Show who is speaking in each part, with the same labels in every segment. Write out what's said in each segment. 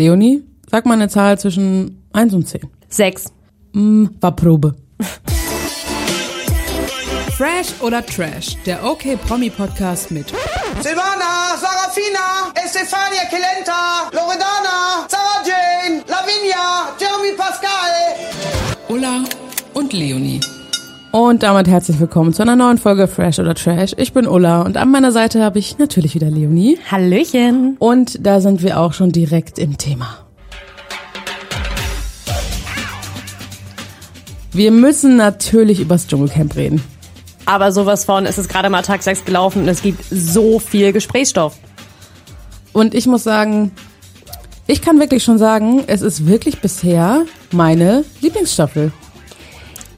Speaker 1: Leonie, sag mal eine Zahl zwischen 1 und 10.
Speaker 2: Sechs.
Speaker 1: Mm, war Probe.
Speaker 3: Fresh oder Trash, der OK Promi Podcast mit
Speaker 4: Silvana, Sarafina, Estefania Kelenta, Loredana, Sarah Jane, Lavinia, Jeremy Pascal.
Speaker 3: Ulla und Leonie.
Speaker 1: Und damit herzlich willkommen zu einer neuen Folge Fresh oder Trash. Ich bin Ulla und an meiner Seite habe ich natürlich wieder Leonie.
Speaker 2: Hallöchen.
Speaker 1: Und da sind wir auch schon direkt im Thema. Wir müssen natürlich übers Dschungelcamp reden.
Speaker 2: Aber sowas von, es ist gerade mal Tag 6 gelaufen und es gibt so viel Gesprächsstoff.
Speaker 1: Und ich muss sagen, ich kann wirklich schon sagen, es ist wirklich bisher meine Lieblingsstaffel.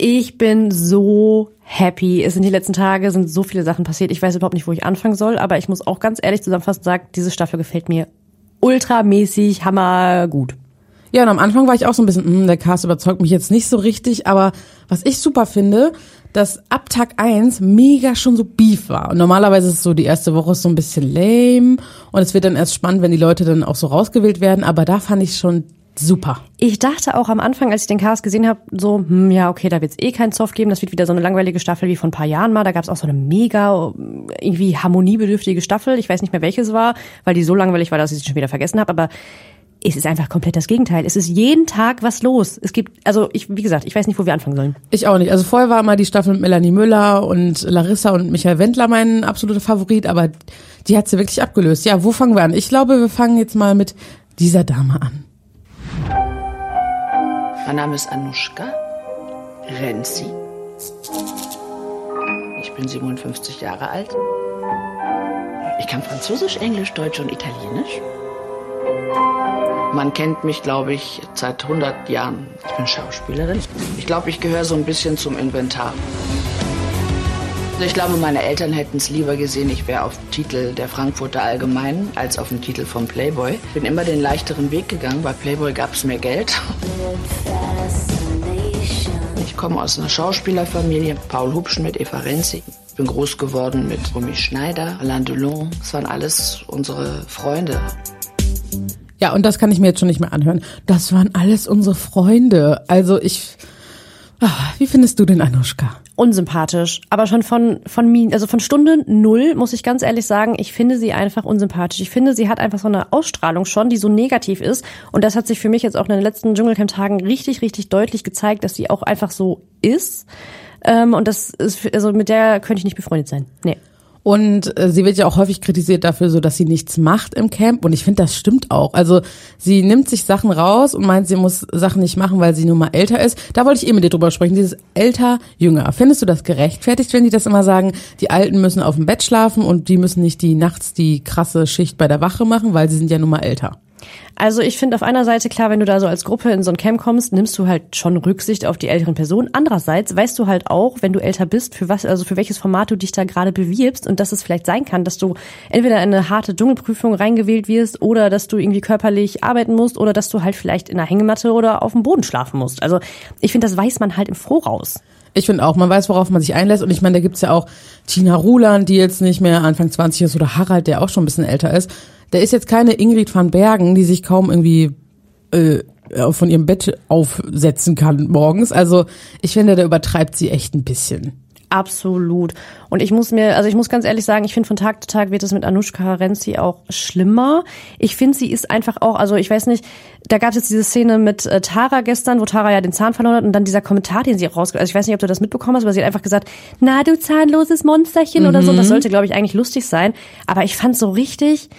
Speaker 2: Ich bin so happy. Es sind die letzten Tage, sind so viele Sachen passiert. Ich weiß überhaupt nicht, wo ich anfangen soll, aber ich muss auch ganz ehrlich zusammenfassend sagen, diese Staffel gefällt mir ultramäßig hammergut.
Speaker 1: Ja, und am Anfang war ich auch so ein bisschen, mh, der Cast überzeugt mich jetzt nicht so richtig, aber was ich super finde, dass ab Tag 1 mega schon so Beef war. Und normalerweise ist es so, die erste Woche ist so ein bisschen lame und es wird dann erst spannend, wenn die Leute dann auch so rausgewählt werden, aber da fand ich schon super.
Speaker 2: Ich dachte auch am Anfang, als ich den Cast gesehen habe, so, hm, ja, okay, da wird es eh keinen Soft geben. Das wird wieder so eine langweilige Staffel wie vor ein paar Jahren mal. Da gab es auch so eine mega, irgendwie harmoniebedürftige Staffel. Ich weiß nicht mehr, welches war, weil die so langweilig war, dass ich sie schon wieder vergessen habe. Aber es ist einfach komplett das Gegenteil. Es ist jeden Tag was los. Es gibt, also ich, wie gesagt, ich weiß nicht, wo wir anfangen sollen.
Speaker 1: Ich auch nicht. Also vorher war immer die Staffel mit Melanie Müller und Larissa und Michael Wendler mein absoluter Favorit, aber die hat sie wirklich abgelöst. Ja, wo fangen wir an? Ich glaube, wir fangen jetzt mal mit dieser Dame an.
Speaker 5: Mein Name ist Anushka Renzi. Ich bin 57 Jahre alt. Ich kann Französisch, Englisch, Deutsch und Italienisch. Man kennt mich, glaube ich, seit 100 Jahren. Ich bin Schauspielerin. Ich glaube, ich gehöre so ein bisschen zum Inventar. Also ich glaube, meine Eltern hätten es lieber gesehen, ich wäre auf dem Titel der Frankfurter Allgemeinen als auf dem Titel von Playboy. Bin immer den leichteren Weg gegangen. Bei Playboy gab es mehr Geld. Ich komme aus einer Schauspielerfamilie. Paul Hubschmidt, Eva Renzi. Ich bin groß geworden mit Romy Schneider, Alain Delon. Das waren alles unsere Freunde.
Speaker 1: Ja, und das kann ich mir jetzt schon nicht mehr anhören. Das waren alles unsere Freunde. Also ich, ah, wie findest du den Anushka?
Speaker 2: Unsympathisch. Aber schon von, von mir, also von Stunde null muss ich ganz ehrlich sagen, ich finde sie einfach unsympathisch. Ich finde, sie hat einfach so eine Ausstrahlung schon, die so negativ ist. Und das hat sich für mich jetzt auch in den letzten Dschungelcamp-Tagen richtig, richtig deutlich gezeigt, dass sie auch einfach so ist. Ähm, und das ist, also mit der könnte ich nicht befreundet sein. Nee.
Speaker 1: Und äh, sie wird ja auch häufig kritisiert dafür, so dass sie nichts macht im Camp. Und ich finde, das stimmt auch. Also sie nimmt sich Sachen raus und meint, sie muss Sachen nicht machen, weil sie nun mal älter ist. Da wollte ich eh mit dir drüber sprechen. Dieses älter, jünger. Findest du das gerechtfertigt, wenn die das immer sagen, die Alten müssen auf dem Bett schlafen und die müssen nicht die nachts die krasse Schicht bei der Wache machen, weil sie sind ja nun mal älter?
Speaker 2: Also ich finde auf einer Seite klar, wenn du da so als Gruppe in so ein Camp kommst, nimmst du halt schon Rücksicht auf die älteren Personen. Andererseits weißt du halt auch, wenn du älter bist, für was, also für welches Format du dich da gerade bewirbst und dass es vielleicht sein kann, dass du entweder in eine harte Dschungelprüfung reingewählt wirst oder dass du irgendwie körperlich arbeiten musst oder dass du halt vielleicht in einer Hängematte oder auf dem Boden schlafen musst. Also ich finde, das weiß man halt im Voraus.
Speaker 1: Ich finde auch, man weiß, worauf man sich einlässt. Und ich meine, da gibt's ja auch Tina Ruland, die jetzt nicht mehr Anfang 20 ist, oder Harald, der auch schon ein bisschen älter ist. Der ist jetzt keine Ingrid van Bergen, die sich kaum irgendwie äh, von ihrem Bett aufsetzen kann morgens. Also ich finde, der übertreibt sie echt ein bisschen.
Speaker 2: Absolut. Und ich muss mir, also ich muss ganz ehrlich sagen, ich finde von Tag zu Tag wird es mit Anushka Renzi auch schlimmer. Ich finde, sie ist einfach auch, also ich weiß nicht, da gab es jetzt diese Szene mit äh, Tara gestern, wo Tara ja den Zahn verloren hat und dann dieser Kommentar, den sie auch rausge... Also ich weiß nicht, ob du das mitbekommen hast, aber sie hat einfach gesagt, na du zahnloses Monsterchen mhm. oder so. Das sollte, glaube ich, eigentlich lustig sein. Aber ich fand so richtig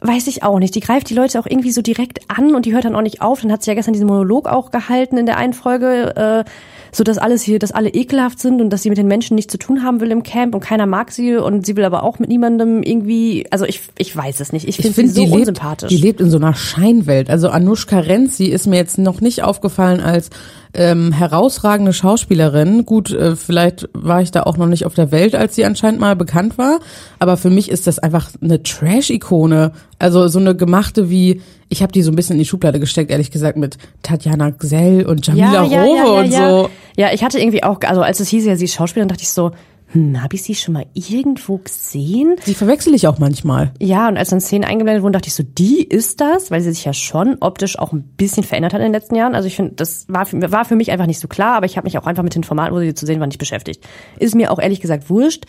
Speaker 2: weiß ich auch nicht. Die greift die Leute auch irgendwie so direkt an und die hört dann auch nicht auf. Dann hat sie ja gestern diesen Monolog auch gehalten in der einen Folge, äh, so dass alles hier, dass alle ekelhaft sind und dass sie mit den Menschen nichts zu tun haben will im Camp und keiner mag sie und sie will aber auch mit niemandem irgendwie, also ich, ich weiß es nicht. Ich finde find, sie so
Speaker 1: die
Speaker 2: unsympathisch.
Speaker 1: Lebt, die lebt in so einer Scheinwelt. Also Anushka Renzi ist mir jetzt noch nicht aufgefallen als ähm, herausragende Schauspielerin. Gut, äh, vielleicht war ich da auch noch nicht auf der Welt, als sie anscheinend mal bekannt war. Aber für mich ist das einfach eine Trash-Ikone. Also so eine gemachte wie, ich habe die so ein bisschen in die Schublade gesteckt, ehrlich gesagt, mit Tatjana Gsell und Jamila
Speaker 2: ja, ja,
Speaker 1: Rowe
Speaker 2: ja,
Speaker 1: und so.
Speaker 2: Ja, ich hatte irgendwie auch, also als es hieß ja, sie ist Schauspielerin, dachte ich so, hm, habe ich sie schon mal irgendwo gesehen?
Speaker 1: Die verwechsel ich auch manchmal.
Speaker 2: Ja, und als dann Szenen eingeblendet wurden, dachte ich so, die ist das, weil sie sich ja schon optisch auch ein bisschen verändert hat in den letzten Jahren. Also ich finde, das war für, war für mich einfach nicht so klar, aber ich habe mich auch einfach mit den Formaten, wo sie zu sehen war, nicht beschäftigt. Ist mir auch ehrlich gesagt wurscht.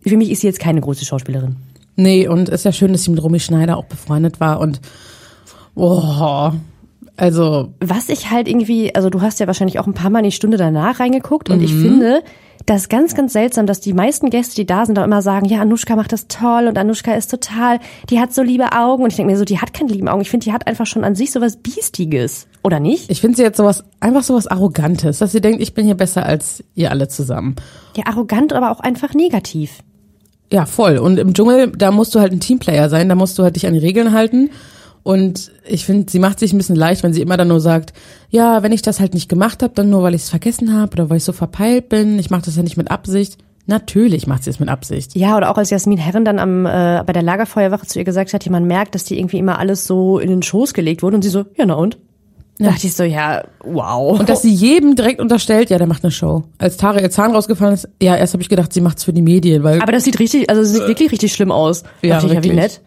Speaker 2: Für mich ist sie jetzt keine große Schauspielerin.
Speaker 1: Nee, und ist ja schön, dass sie mit Romy Schneider auch befreundet war und oh, also
Speaker 2: Was ich halt irgendwie, also du hast ja wahrscheinlich auch ein paar Mal in die Stunde danach reingeguckt und
Speaker 1: Mhm.
Speaker 2: ich finde, das ist ganz, ganz seltsam, dass die meisten Gäste, die da sind, auch immer sagen, ja, Anushka macht das toll und Anushka ist total, die hat so liebe Augen. Und ich denke mir so, die hat keine lieben Augen. Ich finde, die hat einfach schon an sich sowas Biestiges. Oder nicht?
Speaker 1: ich finde sie jetzt sowas, einfach sowas Arrogantes, dass sie denkt, ich bin hier besser als ihr alle zusammen.
Speaker 2: Ja, arrogant, aber auch einfach negativ.
Speaker 1: Ja, voll. Und im Dschungel, da musst du halt ein Teamplayer sein, da musst du halt dich an die Regeln halten. Und ich finde, sie macht sich ein bisschen leicht, wenn sie immer dann nur sagt, ja, wenn ich das halt nicht gemacht habe, dann nur, weil ich es vergessen habe oder weil ich so verpeilt bin. Ich mache das ja nicht mit Absicht. Natürlich macht sie es mit Absicht.
Speaker 2: Ja, oder auch als Jasmin Herren dann am, äh, bei der Lagerfeuerwache zu ihr gesagt hat, ja, man merkt, dass die irgendwie immer alles so in den Schoß gelegt wurde. Und sie so, ja, na und? Da dachte ich so, ja, wow.
Speaker 1: Und dass sie jedem direkt unterstellt, ja, der macht eine Show. Als Tara ihr Zahn rausgefallen ist, ja, erst habe ich gedacht, sie macht's für die Medien, weil
Speaker 2: aber das sieht richtig, also es sieht wirklich richtig schlimm aus.
Speaker 1: Ja,
Speaker 2: dachte ich, ja, wie
Speaker 1: wirklich.
Speaker 2: nett.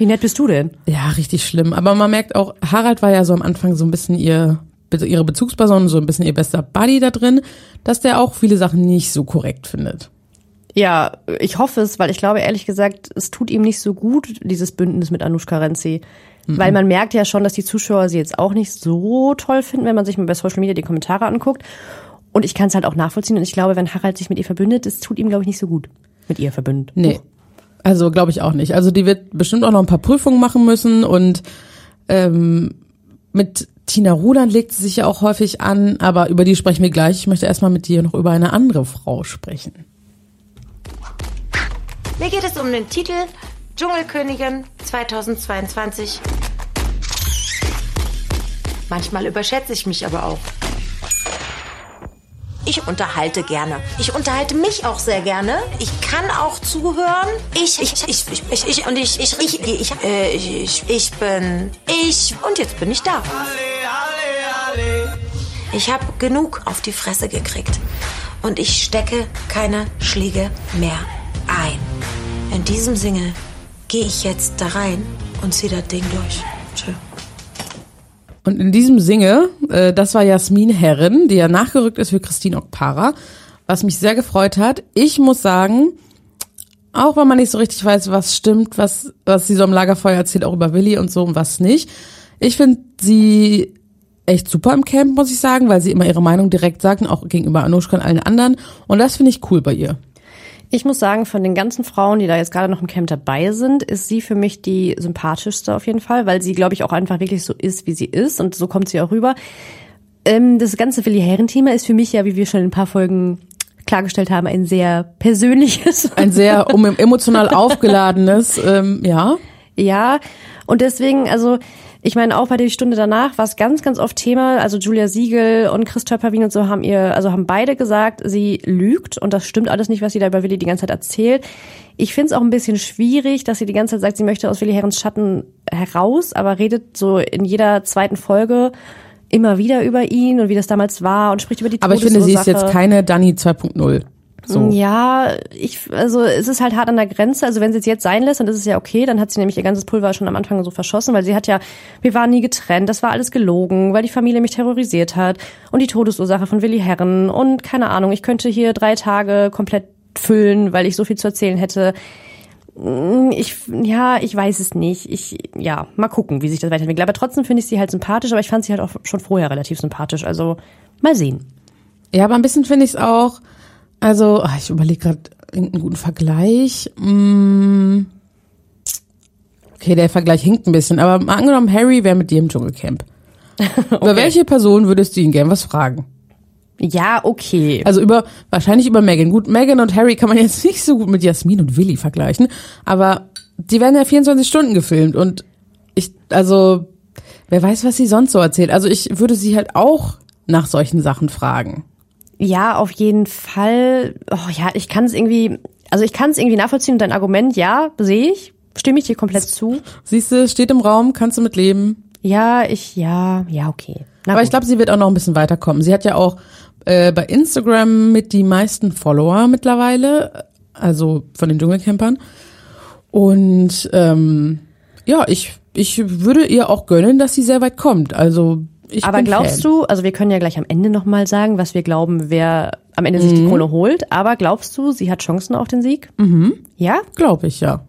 Speaker 2: Wie nett bist du denn?
Speaker 1: ja, richtig schlimm. Aber man merkt auch, Harald war ja so am Anfang so ein bisschen ihr ihre Bezugsperson, so ein bisschen ihr bester Buddy da drin, dass der auch viele Sachen nicht so korrekt findet.
Speaker 2: Ja, ich hoffe es, weil ich glaube ehrlich gesagt, es tut ihm nicht so gut, dieses Bündnis mit Anushka Renzi. Weil man merkt ja schon, dass die Zuschauer sie jetzt auch nicht so toll finden, wenn man sich mal bei Social Media die Kommentare anguckt. Und ich kann es halt auch nachvollziehen. Und ich glaube, wenn Harald sich mit ihr verbündet, es tut ihm, glaube ich, nicht so gut. Mit ihr verbündet.
Speaker 1: Nee. Also glaube ich auch nicht. Also die wird bestimmt auch noch ein paar Prüfungen machen müssen und ähm, mit Tina Ruland legt sie sich ja auch häufig an, aber über die sprechen wir gleich. Ich möchte erstmal mit dir noch über eine andere Frau sprechen.
Speaker 6: Mir geht es um den Titel Dschungelkönigin 2022. Manchmal überschätze ich mich aber auch. Ich unterhalte gerne. Ich unterhalte mich auch sehr gerne. Ich kann auch zuhören. Ich, ich, ich, ich, ich, ich und ich, ich, ich, ich, äh, ich, ich, bin ich und jetzt bin ich da. Ich habe genug auf die Fresse gekriegt und ich stecke keine Schläge mehr ein. In diesem Sinne gehe ich jetzt da rein und ziehe das Ding durch. Tschö.
Speaker 1: Und in diesem Singe, äh, das war Jasmin Herren, die ja nachgerückt ist für Christine Okpara, was mich sehr gefreut hat. Ich muss sagen, auch wenn man nicht so richtig weiß, was stimmt, was, was sie so am Lagerfeuer erzählt, auch über Willi und so und was nicht. Ich finde sie echt super im Camp, muss ich sagen, weil sie immer ihre Meinung direkt sagt, auch gegenüber Anushka und allen anderen. Und das finde ich cool bei ihr.
Speaker 2: Ich muss sagen, von den ganzen Frauen, die da jetzt gerade noch im Camp dabei sind, ist sie für mich die sympathischste auf jeden Fall, weil sie, glaube ich, auch einfach wirklich so ist, wie sie ist und so kommt sie auch rüber. Ähm, das ganze Willi Herren-Thema ist für mich ja, wie wir schon in ein paar Folgen klargestellt haben, ein sehr persönliches.
Speaker 1: Ein sehr emotional aufgeladenes, ähm, ja.
Speaker 2: Ja, und deswegen, also ich meine, auch bei der Stunde danach war es ganz, ganz oft Thema. Also Julia Siegel und Chris Töpperwien und so haben ihr, also haben beide gesagt, sie lügt und das stimmt alles nicht, was sie da über Willi die ganze Zeit erzählt. Ich finde es auch ein bisschen schwierig, dass sie die ganze Zeit sagt, sie möchte aus Willi Herrens Schatten heraus, aber redet so in jeder zweiten Folge immer wieder über ihn und wie das damals war und spricht über die
Speaker 1: Aber ich finde, sie ist jetzt keine Dani 2.0. So.
Speaker 2: Ja, ich, also es ist halt hart an der Grenze. Also wenn sie es jetzt sein lässt, dann ist es ja okay. Dann hat sie nämlich ihr ganzes Pulver schon am Anfang so verschossen, weil sie hat ja, wir waren nie getrennt, das war alles gelogen, weil die Familie mich terrorisiert hat und die Todesursache von Willi Herren und keine Ahnung, ich könnte hier drei Tage komplett füllen, weil ich so viel zu erzählen hätte. Ich, ja, ich weiß es nicht. Ich, ja, mal gucken, wie sich das weiterentwickelt. Aber trotzdem finde ich sie halt sympathisch, aber ich fand sie halt auch schon vorher relativ sympathisch. Also, mal sehen.
Speaker 1: Ja, aber ein bisschen finde ich es auch, also, ach, ich überlege gerade irgendeinen guten Vergleich. Mm. Okay, der Vergleich hinkt ein bisschen, aber mal angenommen, Harry wäre mit dir im Dschungelcamp. Über welche Person würdest du ihn gern was fragen?
Speaker 2: Ja, okay.
Speaker 1: Also über, wahrscheinlich über Megan. Gut, Megan und Harry kann man jetzt nicht so gut mit Jasmin und Willi vergleichen, aber die werden ja 24 Stunden gefilmt und ich, also, wer weiß, was sie sonst so erzählt. Also ich würde sie halt auch nach solchen Sachen fragen.
Speaker 2: Ja, auf jeden Fall. Oh, ja, ich kann es irgendwie, also ich kann es irgendwie nachvollziehen. Dein Argument, ja, sehe ich, stimme ich dir komplett zu.
Speaker 1: Siehst du, steht im Raum, kannst du mit leben.
Speaker 2: Ja, ich, ja, ja, okay. Na
Speaker 1: Aber
Speaker 2: gut.
Speaker 1: ich glaube, sie wird auch noch ein bisschen weiterkommen. Sie hat ja auch äh, bei Instagram mit die meisten Follower mittlerweile, also von den Dschungelcampern. Und ähm, ja, ich, ich würde ihr auch gönnen, dass sie sehr weit kommt. Also ich
Speaker 2: Aber glaubst
Speaker 1: Fan.
Speaker 2: du, also wir können ja gleich am Ende nochmal sagen, was wir glauben, wer am Ende sich die Krone holt. Aber glaubst du, sie hat Chancen auf den Sieg? Mhm. Ja?
Speaker 1: Glaube ich, ja.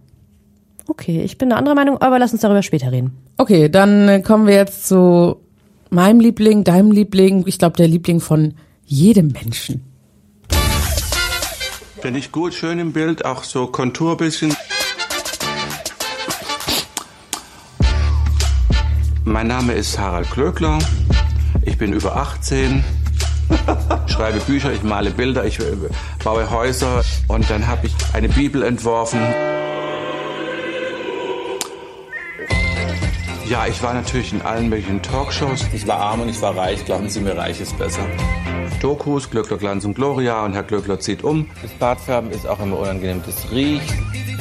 Speaker 2: Okay, ich bin eine andere Meinung, aber lass uns darüber später reden.
Speaker 1: Okay, dann kommen wir jetzt zu meinem Liebling, deinem Liebling, ich glaube der Liebling von jedem Menschen.
Speaker 7: Bin ich gut, schön im Bild, auch so Kontur bisschen. Mein Name ist Harald Klöckler. Ich bin über 18. Schreibe Bücher, ich male Bilder, ich äh, baue Häuser und dann habe ich eine Bibel entworfen. Ja, ich war natürlich in allen möglichen Talkshows.
Speaker 8: Ich war arm und ich war reich. Glauben Sie mir, reich ist besser.
Speaker 7: Dokus, Glöckler, Glanz und Gloria und Herr Glöckler zieht um.
Speaker 8: Das Bartfärben ist auch immer unangenehm. Das riecht.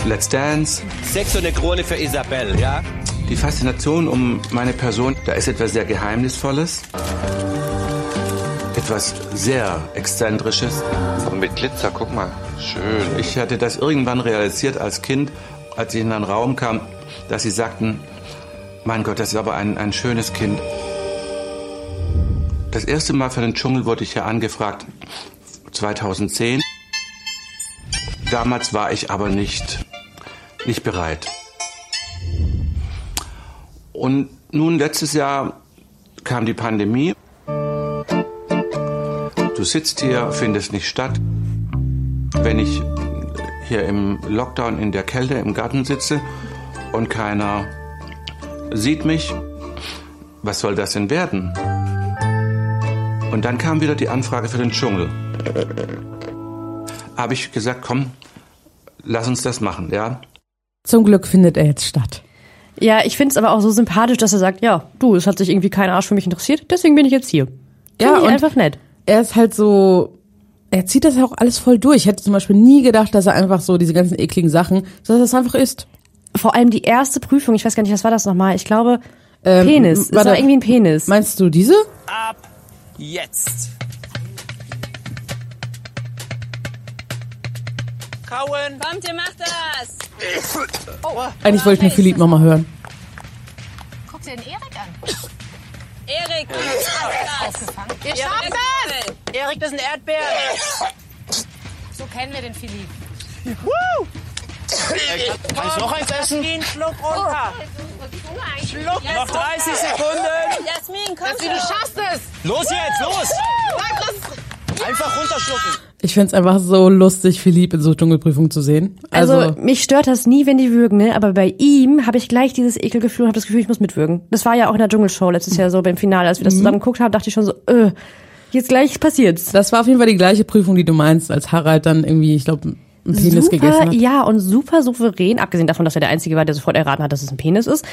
Speaker 7: Let's Dance.
Speaker 9: Sechs und eine Krone für Isabel, ja?
Speaker 7: Die Faszination um meine Person, da ist etwas sehr Geheimnisvolles. Etwas sehr Exzentrisches.
Speaker 10: Und mit Glitzer, guck mal. Schön.
Speaker 7: Ich hatte das irgendwann realisiert als Kind, als ich in einen Raum kam, dass sie sagten, mein Gott, das ist aber ein, ein schönes Kind. Das erste Mal für den Dschungel wurde ich ja angefragt, 2010. Damals war ich aber nicht, nicht bereit. Und nun letztes Jahr kam die Pandemie. Du sitzt hier, findest nicht statt. Wenn ich hier im Lockdown in der Kälte im Garten sitze und keiner sieht mich, was soll das denn werden? Und dann kam wieder die Anfrage für den Dschungel. Habe ich gesagt, komm, lass uns das machen, ja?
Speaker 1: Zum Glück findet er jetzt statt.
Speaker 2: Ja, ich finde es aber auch so sympathisch, dass er sagt, ja, du, es hat sich irgendwie kein Arsch für mich interessiert, deswegen bin ich jetzt hier.
Speaker 1: Ja,
Speaker 2: Finde ich
Speaker 1: und-
Speaker 2: einfach nett.
Speaker 1: Er ist halt so, er zieht das ja auch alles voll durch. Ich hätte zum Beispiel nie gedacht, dass er einfach so diese ganzen ekligen Sachen, dass er das einfach ist.
Speaker 2: Vor allem die erste Prüfung, ich weiß gar nicht, was war das nochmal? Ich glaube, Penis. Es
Speaker 1: Ähm, warte.
Speaker 2: war irgendwie ein Penis.
Speaker 1: Meinst du diese?
Speaker 9: Ab jetzt. Kauen.
Speaker 11: Kommt, ihr macht das!
Speaker 1: Eigentlich wollte ich nur Philipp nochmal hören.
Speaker 11: Guck dir den Erik an. Erik, aufgefangen. Ihr schafft es!
Speaker 9: Erik, das sind Erdbeeren.
Speaker 11: So kennen wir den Philipp.
Speaker 9: Kann ich noch eins essen? Einen Schluck runter. Schluck. Noch 30 Sekunden.
Speaker 11: Jasmin, komm
Speaker 9: Jasmin, du schaffst es. Los jetzt, los. Einfach runterschlucken.
Speaker 1: Ich find's einfach so lustig, Philipp in so Dschungelprüfungen zu sehen.
Speaker 2: Also,
Speaker 1: Also,
Speaker 2: mich stört das nie, wenn die würgen, ne? Aber bei ihm habe ich gleich dieses Ekelgefühl und habe das Gefühl, ich muss mitwürgen. Das war ja auch in der Dschungelshow letztes Jahr so beim Finale, als wir
Speaker 1: Mhm.
Speaker 2: das zusammen geguckt haben, dachte ich schon so, äh, jetzt gleich passiert's.
Speaker 1: das war auf jeden Fall die gleiche Prüfung, die du meinst, als Harald dann irgendwie, ich glaube, einen Penis
Speaker 2: super,
Speaker 1: gegessen hat.
Speaker 2: ja, und super souverän, abgesehen davon, dass er der Einzige war, der sofort erraten hat, dass es ein Penis ist.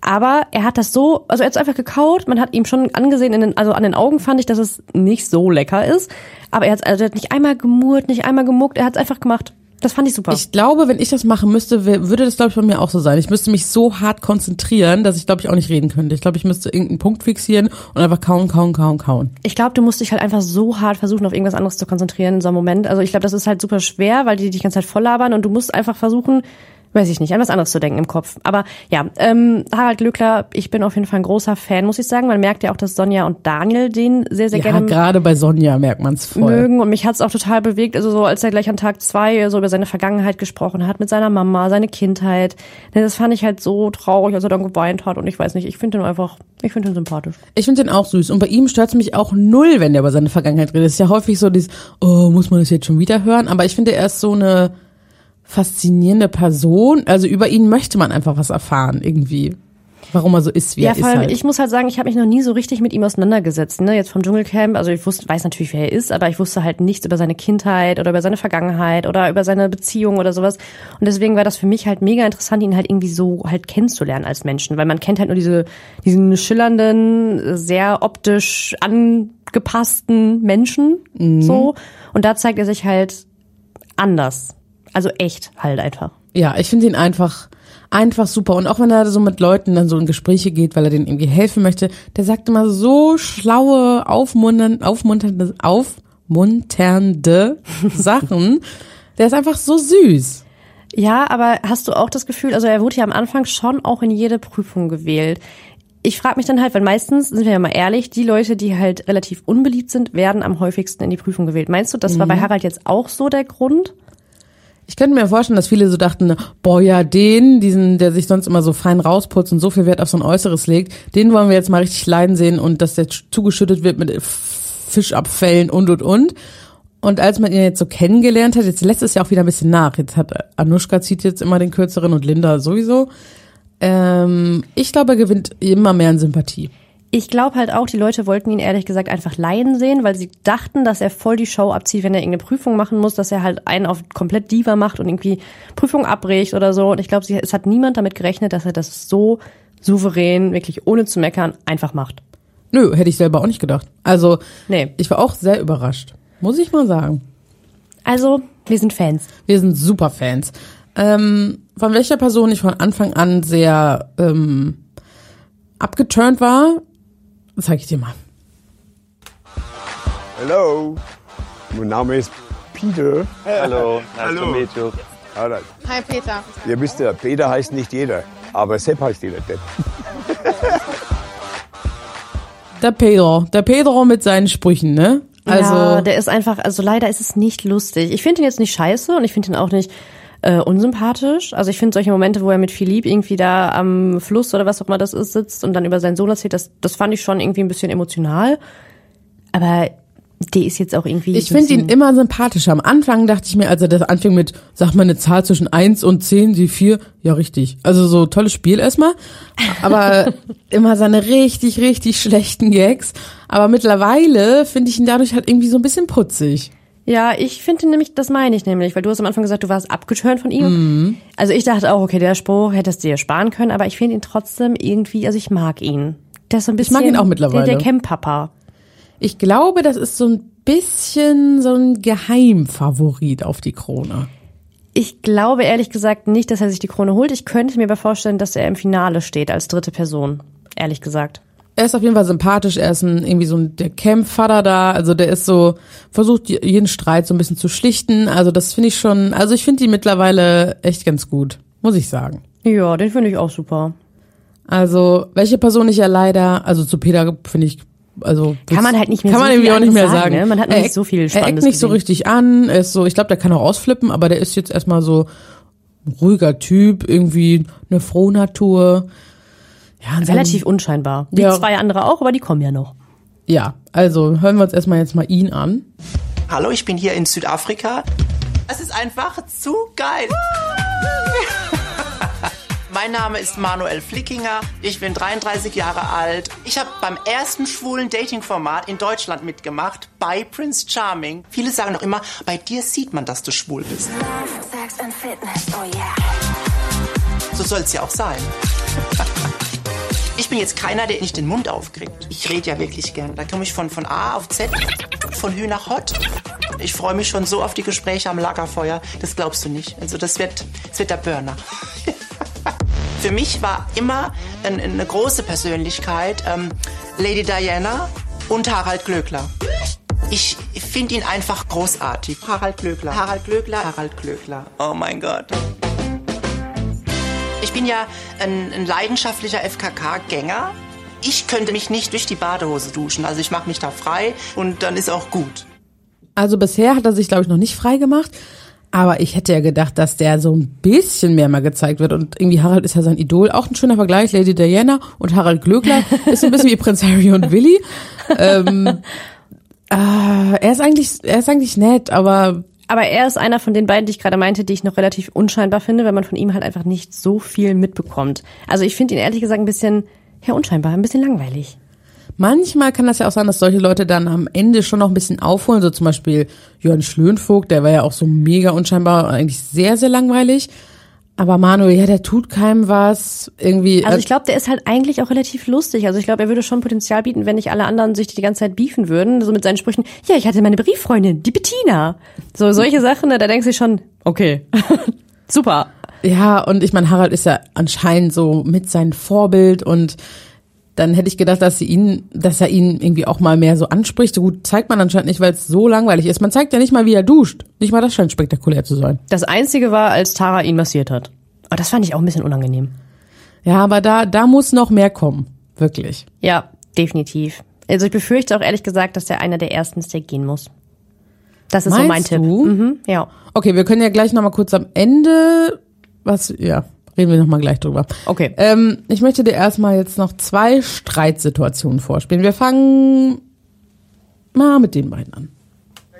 Speaker 2: Aber er hat das so, also er hat es einfach gekaut, man hat ihm schon angesehen, in den, also an den Augen fand ich, dass es nicht so lecker ist. Aber er hat, also er hat nicht einmal gemurrt, nicht einmal gemuckt, er hat es einfach gemacht. Das fand ich super.
Speaker 1: Ich glaube, wenn ich das machen müsste, würde das, glaube ich, bei mir auch so sein. Ich müsste mich so hart konzentrieren, dass ich, glaube ich, auch nicht reden könnte. Ich glaube, ich müsste irgendeinen Punkt fixieren und einfach kauen, kauen, kauen, kauen.
Speaker 2: Ich glaube, du musst dich halt einfach so hart versuchen, auf irgendwas anderes zu konzentrieren in so einem Moment. Also ich glaube, das ist halt super schwer, weil die dich die ganze Zeit voll labern und du musst einfach versuchen, weiß ich nicht, an was anderes zu denken im Kopf. Aber ja, ähm, Harald Glöckler, ich bin auf jeden Fall ein großer Fan, muss ich sagen. Man merkt ja auch, dass Sonja und Daniel den sehr, sehr
Speaker 1: Ja,
Speaker 2: gerne
Speaker 1: gerade bei Sonja merkt man's voll.
Speaker 2: mögen und mich hat's auch total bewegt, also so als er gleich an Tag zwei so über seine Vergangenheit gesprochen hat mit seiner Mama, seine Kindheit. Ne, Das fand ich halt so traurig, als er dann geweint hat und ich weiß nicht, ich finde ihn einfach, ich finde ihn sympathisch.
Speaker 1: Ich finde den auch süß. Und bei ihm stört es mich auch null, wenn der über seine Vergangenheit redet. Es ist ja häufig so dieses, oh, muss man das jetzt schon wieder hören? Aber ich finde, er ist so eine faszinierende Person. Also über ihn möchte man einfach was erfahren, irgendwie. Warum er so ist, wie
Speaker 2: ja,
Speaker 1: er
Speaker 2: vor
Speaker 1: ist
Speaker 2: allem,
Speaker 1: halt.
Speaker 2: ich muss halt sagen, ich habe mich noch nie so richtig mit ihm auseinandergesetzt. Ne? Jetzt vom Dschungelcamp, also ich wusste, weiß natürlich, wer er ist, aber ich wusste halt nichts über seine Kindheit oder über seine Vergangenheit oder über seine Beziehung oder sowas. Und deswegen war das für mich halt mega interessant, ihn halt irgendwie so halt kennenzulernen als Menschen, weil man kennt halt nur diese diesen schillernden, sehr optisch angepassten Menschen so. Und da zeigt er sich halt anders, also echt halt einfach.
Speaker 1: Ja, ich finde ihn einfach, einfach super. Und auch wenn er so mit Leuten dann so in Gespräche geht, weil er denen irgendwie helfen möchte, der sagt immer so schlaue, aufmunternde, aufmunternde, aufmunternde Sachen. Der ist einfach so süß.
Speaker 2: Ja, aber hast du auch das Gefühl, also er wurde ja am Anfang schon auch in jede Prüfung gewählt. Ich frage mich dann halt, weil meistens, sind wir ja mal ehrlich, die Leute, die halt relativ unbeliebt sind, werden am häufigsten in die Prüfung gewählt. Meinst du, das war bei Harald jetzt auch so der Grund?
Speaker 1: Ich könnte mir vorstellen, dass viele so dachten, boah, ja, den, diesen, der sich sonst immer so fein rausputzt und so viel Wert auf so ein Äußeres legt, den wollen wir jetzt mal richtig leiden sehen und dass der zugeschüttet wird mit Fischabfällen und und und. Und als man ihn jetzt so kennengelernt hat, jetzt lässt es ja auch wieder ein bisschen nach. Jetzt hat Anushka zieht jetzt immer den kürzeren und Linda sowieso. Ähm, ich glaube, er gewinnt immer mehr an Sympathie.
Speaker 2: Ich glaube halt auch, die Leute wollten ihn ehrlich gesagt einfach leiden sehen, weil sie dachten, dass er voll die Show abzieht, wenn er irgendeine Prüfung machen muss, dass er halt einen auf komplett Diva macht und irgendwie Prüfung abbricht oder so. Und ich glaube, es hat niemand damit gerechnet, dass er das so souverän, wirklich ohne zu meckern, einfach macht.
Speaker 1: Nö, hätte ich selber auch nicht gedacht. Also,
Speaker 2: Nee.
Speaker 1: ich war auch sehr überrascht. Muss ich mal sagen.
Speaker 2: Also, wir sind Fans.
Speaker 1: Wir sind super Fans. Ähm, von welcher Person ich von Anfang an sehr ähm, abgeturnt war, zeige ich dir mal.
Speaker 12: Hallo, mein Name ist Peter.
Speaker 8: Hallo, nice
Speaker 12: Hallo.
Speaker 8: to meet you.
Speaker 12: Hallo.
Speaker 11: Hi Peter.
Speaker 12: Ihr wisst ja, Peter heißt nicht jeder, aber Sepp heißt jeder Depp.
Speaker 1: Der Pedro. Der Pedro mit seinen Sprüchen, ne? Also,
Speaker 2: ja, der ist einfach, also leider ist es nicht lustig. Ich finde ihn jetzt nicht scheiße und ich finde ihn auch nicht äh, unsympathisch. Also ich finde solche Momente, wo er mit Philipp irgendwie da am Fluss oder was auch immer das ist, sitzt und dann über seinen Sohn erzählt, das, das fand ich schon irgendwie ein bisschen emotional. Aber der ist jetzt auch irgendwie.
Speaker 1: ich finde ihn immer sympathischer. Am Anfang dachte ich mir, als er das anfing mit, sag mal eine Zahl zwischen 1 und 10, die 4, ja richtig. Also so tolles Spiel erstmal. Aber immer seine richtig, richtig schlechten Gags. Aber mittlerweile finde ich ihn dadurch halt irgendwie so ein bisschen putzig.
Speaker 2: Ja, ich finde nämlich, das meine ich nämlich, weil du hast am Anfang gesagt, du warst abgeturnt von ihm.
Speaker 1: Mhm.
Speaker 2: Also ich dachte auch, okay, der Spruch hättest du dir sparen können, aber ich finde ihn trotzdem irgendwie, also ich mag ihn. Der ist so ein bisschen.
Speaker 1: mag ihn auch mittlerweile.
Speaker 2: Der, der Camp-Papa.
Speaker 1: Ich glaube, das ist so ein bisschen so ein Geheimfavorit auf die Krone.
Speaker 2: Ich glaube ehrlich gesagt nicht, dass er sich die Krone holt. Ich könnte mir aber vorstellen, dass er im Finale steht als dritte Person. Ehrlich gesagt.
Speaker 1: Er ist auf jeden Fall sympathisch, er ist ein, irgendwie so ein, der Campvater da, also der ist so, versucht jeden Streit so ein bisschen zu schlichten, also das finde ich schon, also ich finde die mittlerweile echt ganz gut, muss ich sagen.
Speaker 2: Ja, den finde ich auch super.
Speaker 1: Also, welche Person ich ja leider, also zu Peter finde ich, also
Speaker 2: Kann man halt nicht mehr
Speaker 1: kann
Speaker 2: so
Speaker 1: man irgendwie auch nicht mehr sagen.
Speaker 2: ne? Man hat noch nicht so viel
Speaker 1: Er eckt
Speaker 2: Spannendes
Speaker 1: nicht so
Speaker 2: gesehen.
Speaker 1: richtig an, er ist so, ich glaube, der kann auch ausflippen, aber der ist jetzt erstmal so ruhiger Typ, irgendwie eine Frohnatur. Ja, und sein-
Speaker 2: Relativ unscheinbar. Die
Speaker 1: Ja.
Speaker 2: zwei andere auch, aber die kommen ja noch.
Speaker 1: Ja, also hören wir uns erstmal jetzt mal ihn an.
Speaker 13: Hallo, ich bin hier in Südafrika. Es ist einfach zu geil. Mein Name ist Manuel Flickinger. Ich bin 33 Jahre alt. Ich habe beim ersten schwulen Dating-Format in Deutschland mitgemacht, bei Prince Charming. Viele sagen noch immer, bei dir sieht man, dass du schwul bist. So soll es ja auch sein. Ich bin jetzt keiner, der nicht den Mund aufkriegt. Ich rede ja wirklich gern. Da komme ich von, von A auf Z, von Hü nach Hot. Ich freue mich schon so auf die Gespräche am Lagerfeuer. Das glaubst du nicht. Also das wird, das wird der Burner. Für mich war immer ein, eine große Persönlichkeit ähm, Lady Diana und Harald Glöckler. Ich finde ihn einfach großartig. Harald Glöckler, Harald Glöckler, Harald Glöckler. Oh mein Gott. Ich bin ja ein, ein leidenschaftlicher FKK-Gänger. Ich könnte mich nicht durch die Badehose duschen. Also ich mache mich da frei und dann ist auch gut.
Speaker 1: Also bisher hat er sich, glaube ich, noch nicht frei gemacht. Aber ich hätte ja gedacht, dass der so ein bisschen mehr mal gezeigt wird. Und irgendwie Harald ist ja sein Idol. Auch ein schöner Vergleich. Lady Diana und Harald Glöckler ist so ein bisschen wie Prinz Harry und Willy. Ähm, äh, er ist eigentlich, er ist eigentlich nett, aber
Speaker 2: Aber er ist einer von den beiden, die ich gerade meinte, die ich noch relativ unscheinbar finde, weil man von ihm halt einfach nicht so viel mitbekommt. Also ich finde ihn ehrlich gesagt ein bisschen, ja, unscheinbar, ein bisschen langweilig.
Speaker 1: manchmal kann das ja auch sein, dass solche Leute dann am Ende schon noch ein bisschen aufholen. So zum Beispiel Jörn Schlönvogt, der war ja auch so mega unscheinbar, eigentlich sehr, sehr langweilig. Aber Manuel, ja, der tut keinem was. Irgendwie.
Speaker 2: Also ich glaube, der ist halt eigentlich auch relativ lustig. Also ich glaube, er würde schon Potenzial bieten, wenn nicht alle anderen sich die ganze Zeit beefen würden. So mit seinen Sprüchen, ja, ich hatte meine Brieffreundin, die Bettina. So solche Sachen, ne, da denkst du schon, okay, super.
Speaker 1: Ja, und ich meine, Harald ist ja anscheinend so mit sein Vorbild und dann hätte ich gedacht, dass sie ihn, dass er ihn irgendwie auch mal mehr so anspricht. So gut zeigt man anscheinend nicht, weil es so langweilig ist. Man zeigt ja nicht mal, wie er duscht. Nicht mal das scheint spektakulär zu sein.
Speaker 2: Das Einzige war, als Tara ihn massiert hat. Aber das fand ich auch ein bisschen unangenehm.
Speaker 1: Ja, aber da, da muss noch mehr kommen. Wirklich.
Speaker 2: Ja, definitiv. Also ich befürchte auch ehrlich gesagt, dass der einer der ersten ist, der gehen muss. Das ist so mein
Speaker 1: Meinst
Speaker 2: Tipp.
Speaker 1: du?
Speaker 2: Mhm, ja.
Speaker 1: Okay, wir können ja gleich noch mal kurz am Ende, was, ja, reden wir noch mal gleich drüber.
Speaker 2: Okay.
Speaker 1: Ähm, ich möchte dir erstmal jetzt noch zwei Streitsituationen vorspielen. Wir fangen mal mit den beiden an.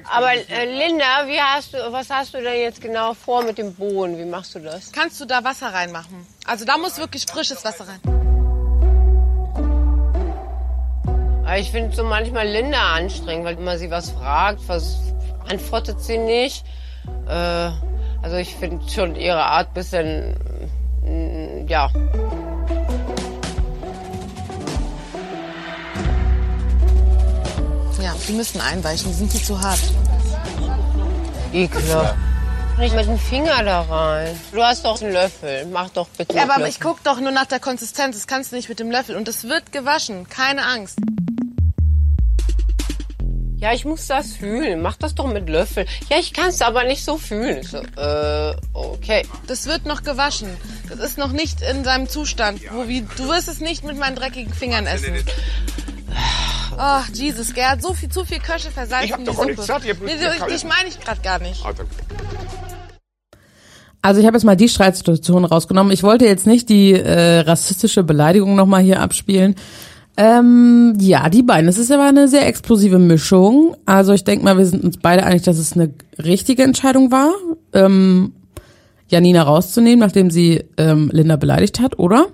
Speaker 14: Aber äh, Linda, wie hast du, was hast du denn jetzt genau vor mit dem Bohnen? Wie machst du das?
Speaker 15: Kannst du da Wasser reinmachen? Also da muss wirklich frisches Wasser rein.
Speaker 14: Aber Ich finde so manchmal Linda anstrengend, weil immer sie was fragt, was antwortet sie nicht. Äh, also ich finde schon ihre Art bisschen, mm, ja.
Speaker 15: Ja, die müssen einweichen, die sind viel zu hart.
Speaker 14: Ekelhaft. Nicht mit dem Finger da rein. Du hast doch einen Löffel. Mach doch bitte
Speaker 15: Ja, aber
Speaker 14: Löffel.
Speaker 15: ich guck doch nur nach der Konsistenz. Das kannst du nicht mit dem Löffel. Und es wird gewaschen. Keine Angst.
Speaker 14: Ja, ich muss das fühlen. Mach das doch mit Löffel. Ja, ich kann es aber nicht so fühlen. Ich So, äh, okay.
Speaker 15: Das wird noch gewaschen. Das ist noch nicht in seinem Zustand. Wo wie, du wirst es nicht mit meinen dreckigen Fingern essen. Oh, Jesus, Gerd, so viel, zu viel Köche versalzen
Speaker 12: Ich hab
Speaker 15: die
Speaker 12: doch auch
Speaker 15: Suppe.
Speaker 12: nichts gesagt,
Speaker 15: nee, so, dich meine ich gerade gar nicht.
Speaker 1: Also ich habe jetzt mal die Streitsituation rausgenommen. Ich wollte jetzt nicht die äh, rassistische Beleidigung nochmal hier abspielen. Ähm, ja, die beiden. Es ist aber eine sehr explosive Mischung. Also ich denke mal, wir sind uns beide einig, dass es eine richtige Entscheidung war, ähm, Janina rauszunehmen, nachdem sie ähm, Linda beleidigt hat, oder?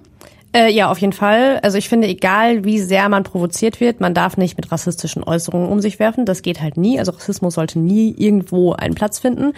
Speaker 2: Äh, ja, auf jeden Fall. Also ich finde, egal wie sehr man provoziert wird, man darf nicht mit rassistischen Äußerungen um sich werfen. Das geht halt nie. Also Rassismus sollte nie irgendwo einen Platz finden.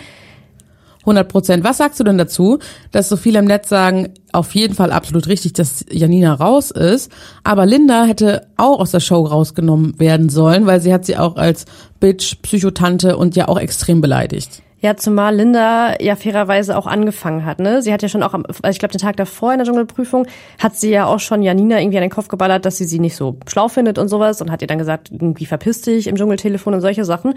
Speaker 1: 100 Prozent. Was sagst du denn dazu, dass so viele im Netz sagen, auf jeden Fall absolut richtig, dass Janina raus ist, aber Linda hätte auch aus der Show rausgenommen werden sollen, weil sie hat sie auch als Bitch, Psychotante und ja auch extrem beleidigt.
Speaker 2: Ja, zumal Linda ja fairerweise auch angefangen hat, ne? Sie hat ja schon auch, am, ich glaube, den Tag davor in der Dschungelprüfung hat sie ja auch schon Janina irgendwie an den Kopf geballert, dass sie sie nicht so schlau findet und sowas und hat ihr dann gesagt, irgendwie verpiss dich im Dschungeltelefon und solche Sachen.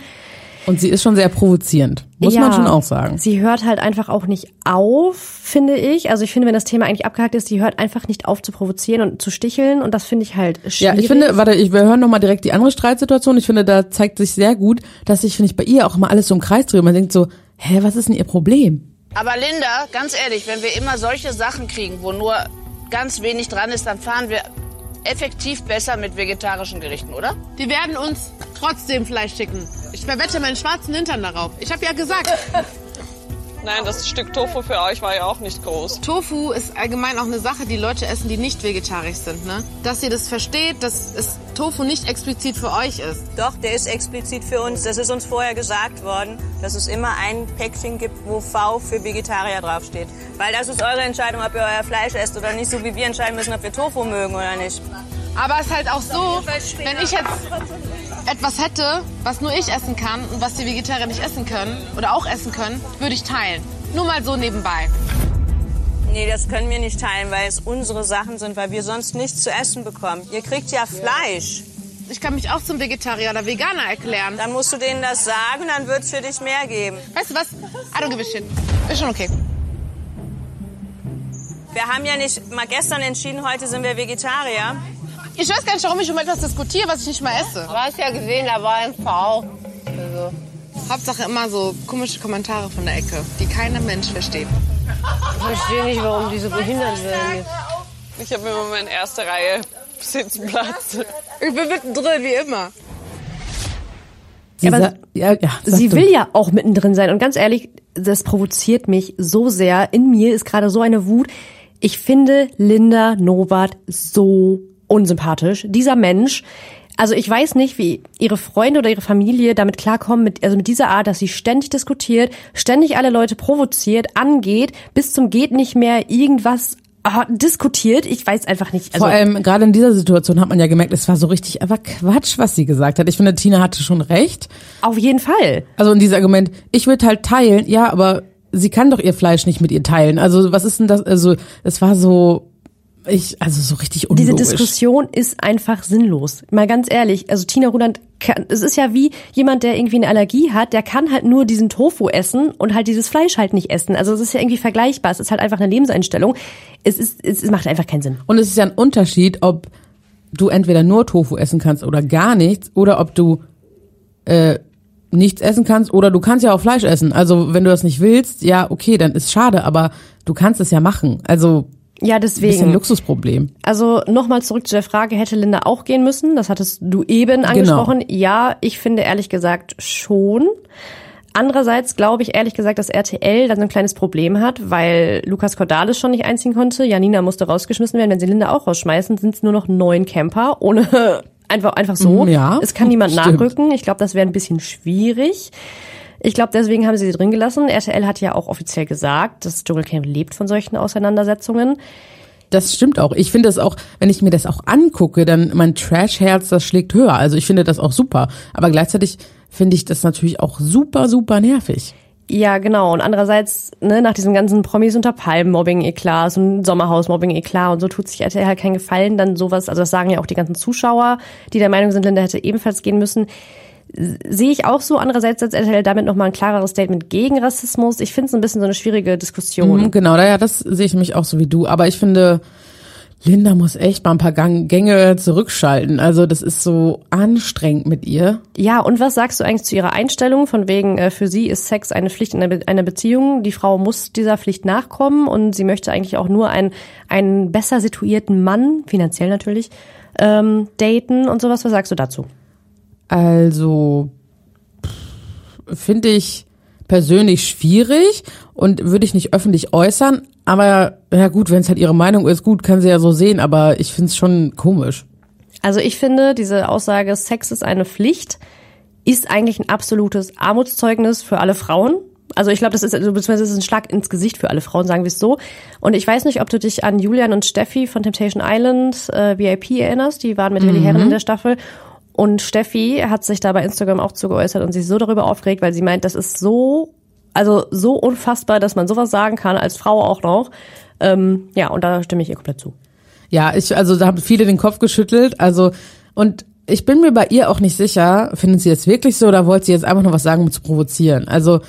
Speaker 1: Und sie ist schon sehr provozierend, muss
Speaker 2: Ja,
Speaker 1: man schon auch sagen.
Speaker 2: Sie hört halt einfach auch nicht auf, finde ich. Also ich finde, wenn das Thema eigentlich abgehakt ist, die hört einfach nicht auf zu provozieren und zu sticheln und das finde ich halt schwierig.
Speaker 1: Ja, ich finde, warte, ich, wir hören noch mal direkt die andere Streitsituation. Ich finde, da zeigt sich sehr gut, dass sich, finde ich, bei ihr auch immer alles so im Kreis dreht. Man denkt so, hä, was ist denn ihr Problem?
Speaker 5: Aber Linda, ganz ehrlich, wenn wir immer solche Sachen kriegen, wo nur ganz wenig dran ist, dann fahren wir effektiv besser mit vegetarischen Gerichten, oder?
Speaker 15: Die werden uns trotzdem Fleisch schicken. Ich verwette meinen schwarzen Hintern darauf. Ich habe ja gesagt.
Speaker 16: Nein, das Stück Tofu für euch war ja auch nicht groß.
Speaker 15: Tofu ist allgemein auch eine Sache, die Leute essen, die nicht vegetarisch sind. Ne? Dass ihr das versteht, dass es Tofu nicht explizit für euch ist.
Speaker 17: Doch, der ist explizit für uns. Das ist uns vorher gesagt worden, dass es immer ein Päckchen gibt, wo V für Vegetarier draufsteht. Weil das ist eure Entscheidung, ob ihr euer Fleisch esst oder nicht, so wie wir entscheiden müssen, ob wir Tofu mögen oder nicht.
Speaker 15: Aber es ist halt auch so, wenn ich jetzt etwas hätte, was nur ich essen kann und was die Vegetarier nicht essen können oder auch essen können, würde ich teilen. Nur mal so nebenbei.
Speaker 17: Nee, das können wir nicht teilen, weil es unsere Sachen sind, weil wir sonst nichts zu essen bekommen. Ihr kriegt ja Fleisch.
Speaker 15: Ich kann mich auch zum Vegetarier oder Veganer erklären.
Speaker 17: Dann musst du denen das sagen, dann wird es für dich mehr geben.
Speaker 15: Weißt du was? I don't give a shit. Ist schon okay.
Speaker 17: Wir haben ja nicht mal gestern entschieden, heute sind wir Vegetarier.
Speaker 15: Ich weiß gar nicht, warum ich um etwas diskutiere, was ich nicht mal esse.
Speaker 14: Du hast ja gesehen, da war ein V. Also.
Speaker 15: Hauptsache immer so komische Kommentare von der Ecke, die keiner Mensch versteht.
Speaker 14: Ich verstehe nicht, warum die so behindert werden.
Speaker 16: Ich habe im Moment erste Reihe Sitzplatz.
Speaker 15: Ich bin mittendrin, wie immer.
Speaker 1: Sie ja, ja, sag
Speaker 2: sie will ja auch mittendrin sein. Und ganz ehrlich, das provoziert mich so sehr. In mir ist gerade so eine Wut. Ich finde Linda Nowat so unsympathisch. Dieser Mensch. Also ich weiß nicht, wie ihre Freunde oder ihre Familie damit klarkommen, mit, also mit dieser Art, dass sie ständig diskutiert, ständig alle Leute provoziert, angeht, bis zum geht nicht mehr irgendwas ah, diskutiert. Ich weiß einfach nicht. Also,
Speaker 1: Vor allem gerade in dieser Situation hat man ja gemerkt, es war so richtig aber Quatsch, was sie gesagt hat. Ich finde, Tina hatte schon recht.
Speaker 2: Auf jeden Fall.
Speaker 1: Also in diesem Argument, ich würde halt teilen, ja, aber sie kann doch ihr Fleisch nicht mit ihr teilen. Also was ist denn das? Also es war so, Ich, also so richtig
Speaker 2: Diese
Speaker 1: unlogisch.
Speaker 2: Diskussion ist einfach sinnlos. Mal ganz ehrlich, also Tina Ruland, kann, es ist ja wie jemand, der irgendwie eine Allergie hat, der kann halt nur diesen Tofu essen und halt dieses Fleisch halt nicht essen. Also es ist ja irgendwie vergleichbar. Es ist halt einfach eine Lebenseinstellung. Es ist, es macht einfach keinen Sinn.
Speaker 1: Und es ist ja ein Unterschied, ob du entweder nur Tofu essen kannst oder gar nichts oder ob du äh, nichts essen kannst oder du kannst ja auch Fleisch essen. Also wenn du das nicht willst, ja okay, dann ist schade, aber du kannst es ja machen. Also
Speaker 2: Ja,
Speaker 1: ein bisschen
Speaker 2: deswegen.
Speaker 1: Luxusproblem.
Speaker 2: Also nochmal zurück zu der Frage, hätte Linda auch gehen müssen? Das hattest du eben angesprochen. Ja, ich finde ehrlich gesagt schon. Andererseits glaube ich ehrlich gesagt, dass RTL dann so ein kleines Problem hat, weil Lukas Cordalis schon nicht einziehen konnte. Janina musste rausgeschmissen werden. Wenn sie Linda auch rausschmeißen, sind es nur noch neun Camper, ohne einfach, einfach so.
Speaker 1: Mhm, ja,
Speaker 2: es kann niemand
Speaker 1: stimmt.
Speaker 2: nachrücken. Ich glaube, das wäre ein bisschen schwierig. Ich glaube, deswegen haben sie sie drin gelassen. RTL hat ja auch offiziell gesagt, das Dschungelcamp lebt von solchen Auseinandersetzungen.
Speaker 1: Das stimmt auch. Ich finde das auch, wenn ich mir das auch angucke, dann mein Trash-Herz, das schlägt höher. Also ich finde das auch super. Aber gleichzeitig finde ich das natürlich auch super, super nervig.
Speaker 2: Ja, genau. Und andererseits, ne, nach diesem ganzen Promis unter Palmen-Mobbing-Eklat, so ein Sommerhaus-Mobbing-Eklat und so tut sich RTL halt keinen Gefallen, dann sowas, also das sagen ja auch die ganzen Zuschauer, die der Meinung sind, Linda hätte ebenfalls gehen müssen. Sehe ich auch so. Andererseits setzt RTL damit nochmal ein klareres Statement gegen Rassismus. Ich finde es ein bisschen so eine schwierige Diskussion.
Speaker 1: Mhm, genau, ja, das sehe ich nämlich auch so wie du. Aber ich finde, Linda muss echt mal ein paar Gang Gänge zurückschalten. Also das ist so anstrengend mit ihr.
Speaker 2: Ja, und was sagst du eigentlich zu ihrer Einstellung? Von wegen, äh, für sie ist Sex eine Pflicht in einer, Be einer Beziehung. Die Frau muss dieser Pflicht nachkommen und sie möchte eigentlich auch nur einen, einen besser situierten Mann, finanziell natürlich, ähm, daten und sowas. Was sagst du dazu?
Speaker 1: Also finde ich persönlich schwierig und würde ich nicht öffentlich äußern. Aber ja gut, wenn es halt ihre Meinung ist, gut, kann sie ja so sehen. Aber ich finde es schon komisch.
Speaker 2: Also ich finde, diese Aussage, Sex ist eine Pflicht, ist eigentlich ein absolutes Armutszeugnis für alle Frauen. Also ich glaube, das ist, also beziehungsweise das ist ein Schlag ins Gesicht für alle Frauen, sagen wir es so. Und ich weiß nicht, ob du dich an Julian und Steffi von Temptation Island äh, VIP erinnerst. Die waren mit Willi
Speaker 1: Mhm.
Speaker 2: Herren in der Staffel. Und Steffi hat sich da bei Instagram auch zu geäußert und sich so darüber aufgeregt, weil sie meint, das ist so, also so unfassbar, dass man sowas sagen kann, als Frau auch noch. Ähm, ja, und da stimme ich ihr komplett zu.
Speaker 1: Ja, ich, also da haben viele den Kopf geschüttelt. Also, und ich bin mir bei ihr auch nicht sicher, findet sie jetzt wirklich so oder wollte sie jetzt einfach nur was sagen, um zu provozieren? Also,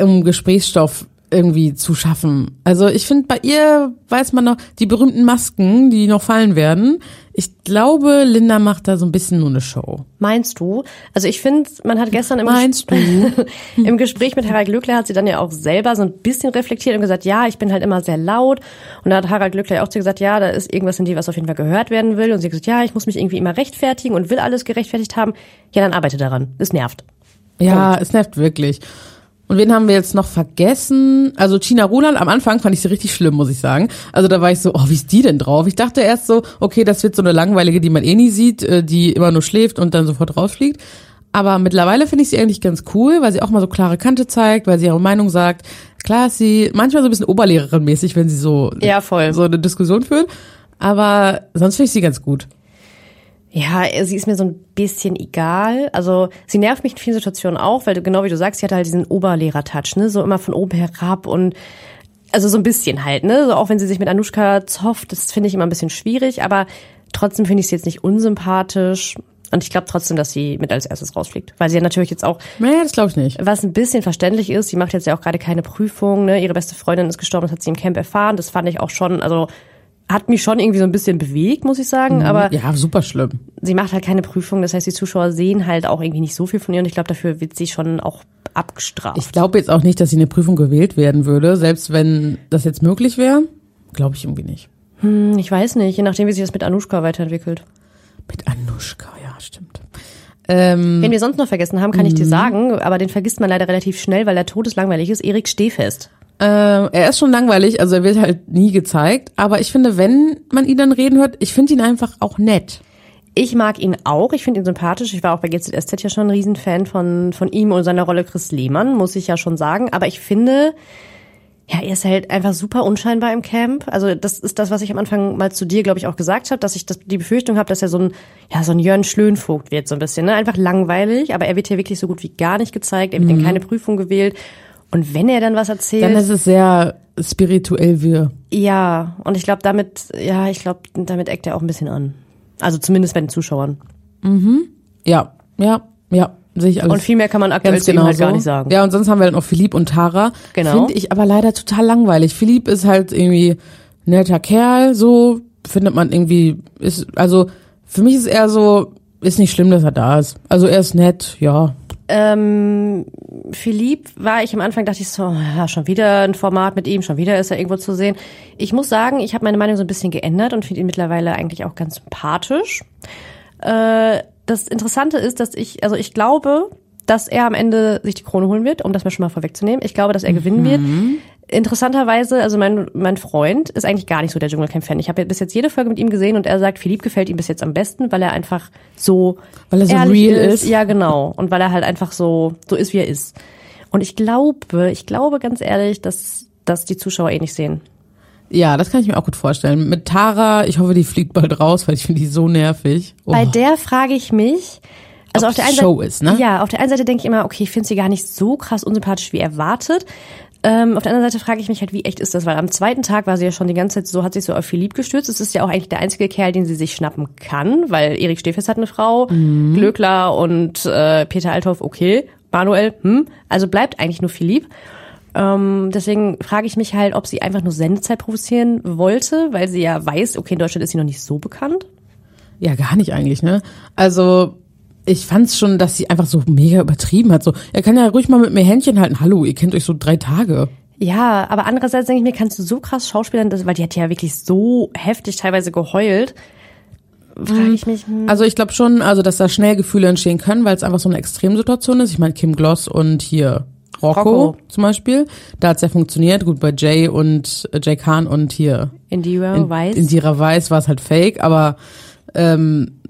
Speaker 1: um Gesprächsstoff irgendwie zu schaffen. Also ich finde, bei ihr weiß man noch, die berühmten Masken, die noch fallen werden. Ich glaube, Linda macht da so ein bisschen nur eine Show.
Speaker 2: Meinst du? Also ich finde, man hat gestern im,
Speaker 1: Meinst
Speaker 2: du? im Gespräch mit Harald Glückler hat sie dann ja auch selber so ein bisschen reflektiert und gesagt, ja, ich bin halt immer sehr laut. Und da hat Harald Glückler auch zu gesagt, ja, da ist irgendwas in dir, was auf jeden Fall gehört werden will. Und sie hat gesagt, ja, ich muss mich irgendwie immer rechtfertigen und will alles gerechtfertigt haben. Ja, dann arbeite daran. Es nervt.
Speaker 1: Ja, es nervt wirklich. Und wen haben wir jetzt noch vergessen? Also China Roland, am Anfang fand ich sie richtig schlimm, muss ich sagen. Also da war ich so, oh, wie ist die denn drauf? Ich dachte erst so, okay, das wird so eine langweilige, die man eh nie sieht, äh, die immer nur schläft und dann sofort rausfliegt. Aber mittlerweile finde ich sie eigentlich ganz cool, weil sie auch mal so klare Kante zeigt, weil sie ihre Meinung sagt. Klar ist sie manchmal so ein bisschen Oberlehrerin-mäßig, wenn sie so,
Speaker 2: Ja, voll.
Speaker 1: so eine Diskussion führt. Aber sonst finde ich sie ganz gut.
Speaker 2: Ja, sie ist mir so ein bisschen egal. Also sie nervt mich in vielen Situationen auch, weil du, genau wie du sagst, sie hat halt diesen Oberlehrer-Touch, ne? So immer von oben herab und also so ein bisschen halt, ne? So auch wenn sie sich mit Anushka zofft, das finde ich immer ein bisschen schwierig, aber trotzdem finde ich sie jetzt nicht unsympathisch. Und ich glaube trotzdem, dass sie mit als erstes rausfliegt. Weil sie ja natürlich jetzt auch.
Speaker 1: Naja, das glaube ich nicht.
Speaker 2: Was ein bisschen verständlich ist, sie macht jetzt ja auch gerade keine Prüfung, ne? Ihre beste Freundin ist gestorben, das hat sie im Camp erfahren. Das fand ich auch schon, also hat mich schon irgendwie so ein bisschen bewegt, muss ich sagen.
Speaker 1: Mhm.
Speaker 2: Aber
Speaker 1: Ja, super schlimm.
Speaker 2: sie macht halt keine Prüfung, das heißt, die Zuschauer sehen halt auch irgendwie nicht so viel von ihr und ich glaube, dafür wird sie schon auch abgestraft.
Speaker 1: Ich glaube jetzt auch nicht, dass sie eine Prüfung gewählt werden würde, selbst wenn das jetzt möglich wäre. Glaube ich irgendwie nicht.
Speaker 2: Hm, ich weiß nicht, je nachdem, wie sich das mit Anushka weiterentwickelt.
Speaker 1: Mit Anushka, ja, stimmt. Ähm,
Speaker 2: Wen wir sonst noch vergessen haben, kann ich dir
Speaker 1: Mhm.
Speaker 2: sagen, aber den vergisst man leider relativ schnell, weil er todeslangweilig ist, Erik Stehfest.
Speaker 1: Ähm, er ist schon langweilig, also er wird halt nie gezeigt. Aber ich finde, wenn man ihn dann reden hört, ich finde ihn einfach auch nett.
Speaker 2: Ich mag ihn auch, ich finde ihn sympathisch. Ich war auch bei GZSZ ja schon ein Riesenfan von, von ihm und seiner Rolle Chris Lehmann, muss ich ja schon sagen. Aber ich finde, ja, er ist halt einfach super unscheinbar im Camp. Also das ist das, was ich am Anfang mal zu dir, glaube ich, auch gesagt habe, dass ich das, die Befürchtung habe, dass er so ein, ja, so ein Jörn Schlönvogt wird, so ein bisschen. Ne? Einfach langweilig, aber er wird hier wirklich so gut wie gar nicht gezeigt. Er wird in
Speaker 1: Mhm.
Speaker 2: keine Prüfung gewählt. Und wenn er dann was erzählt.
Speaker 1: Dann ist es sehr spirituell wir.
Speaker 2: Ja, und ich glaube damit, ja, ich glaube, damit eckt er auch ein bisschen an. Also zumindest bei den Zuschauern.
Speaker 1: Mhm. Ja, ja, ja, sehe ich alles.
Speaker 2: Und viel mehr kann man aktuell
Speaker 1: Ganz genau
Speaker 2: halt gar
Speaker 1: so.
Speaker 2: nicht sagen.
Speaker 1: Ja, und sonst haben wir dann noch Philipp und Tara.
Speaker 2: Genau.
Speaker 1: Finde ich aber leider total langweilig. Philipp ist halt irgendwie netter Kerl, so findet man irgendwie, ist, also für mich ist er so, ist nicht schlimm, dass er da ist. Also er ist nett, ja.
Speaker 2: Ähm, Philipp war ich am Anfang, dachte ich so, ja, schon wieder ein Format mit ihm, schon wieder ist er irgendwo zu sehen. Ich muss sagen, ich habe meine Meinung so ein bisschen geändert und finde ihn mittlerweile eigentlich auch ganz sympathisch. Äh, das Interessante ist, dass ich, also ich glaube, dass er am Ende sich die Krone holen wird, um das mal schon mal vorwegzunehmen. Ich glaube, dass er gewinnen wird. Interessanterweise, also mein, mein Freund ist eigentlich gar nicht so der Dschungelcamp-Fan. Ich habe bis jetzt jede Folge mit ihm gesehen und er sagt, Philipp gefällt ihm bis jetzt am besten, weil er einfach so
Speaker 1: Weil er so real
Speaker 2: ist.
Speaker 1: ist.
Speaker 2: Ja, genau. Und weil er halt einfach so, so ist, wie er ist. Und ich glaube, ich glaube ganz ehrlich, dass, dass die Zuschauer eh nicht sehen.
Speaker 1: Ja, das kann ich mir auch gut vorstellen. Mit Tara, ich hoffe, die fliegt bald raus, weil ich finde die so nervig. Oh.
Speaker 2: Bei der frage ich mich, also
Speaker 1: Ob
Speaker 2: auf der einen
Speaker 1: Show
Speaker 2: Seite,
Speaker 1: ist, ne?
Speaker 2: Ja, auf der einen Seite denke ich immer, okay, ich finde sie gar nicht so krass unsympathisch wie erwartet. Ähm, auf der anderen Seite frage ich mich halt, wie echt ist das? Weil am zweiten Tag war sie ja schon die ganze Zeit so, hat sich so auf Philipp gestürzt. Es ist ja auch eigentlich der einzige Kerl, den sie sich schnappen kann, weil Erik Steffes hat eine Frau,
Speaker 1: Mhm.
Speaker 2: Glöckler und äh, Peter Althoff, okay, Manuel, hm, also bleibt eigentlich nur Philipp. Ähm, deswegen frage ich mich halt, ob sie einfach nur Sendezeit provozieren wollte, weil sie ja weiß, okay, in Deutschland ist sie noch nicht so bekannt.
Speaker 1: Ja, gar nicht eigentlich, ne? Also, ich fand's schon, dass sie einfach so mega übertrieben hat. So, er kann ja ruhig mal mit mir Händchen halten. Hallo, ihr kennt euch so drei Tage.
Speaker 2: Ja, aber andererseits denke ich mir, kannst du so krass Schauspielern, weil die hat ja wirklich so heftig teilweise geheult. Frage ich mich. hm.
Speaker 1: Also ich glaube schon, also dass da schnell Gefühle entstehen können, weil es einfach so eine Extremsituation ist. Ich meine, Kim Gloss und hier Rocco,
Speaker 2: Rocco.
Speaker 1: zum Beispiel. Da hat's ja funktioniert. Gut, bei Jay und äh, Jay Khan und hier
Speaker 2: Indira
Speaker 1: in,
Speaker 2: weiß.
Speaker 1: Indira Weiß war es halt fake, aber ähm,